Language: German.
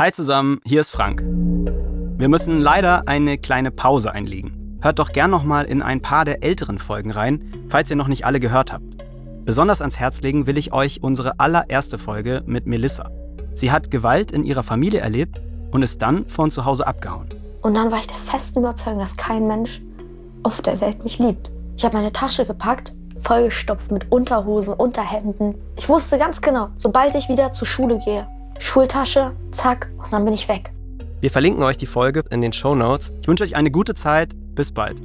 Hi zusammen, hier ist Frank. Wir müssen leider eine kleine Pause einlegen. Hört doch gern nochmal in ein paar der älteren Folgen rein, falls ihr noch nicht alle gehört habt. Besonders ans Herz legen will ich euch unsere allererste Folge mit Melissa. Sie hat Gewalt in ihrer Familie erlebt und ist dann von zu Hause abgehauen. Und dann war ich der festen Überzeugung, dass kein Mensch auf der Welt mich liebt. Ich habe meine Tasche gepackt, vollgestopft mit Unterhosen, Unterhemden. Ich wusste ganz genau, sobald ich wieder zur Schule gehe, Schultasche, zack, und dann bin ich weg. Wir verlinken euch die Folge in den Show Notes. Ich wünsche euch eine gute Zeit. Bis bald.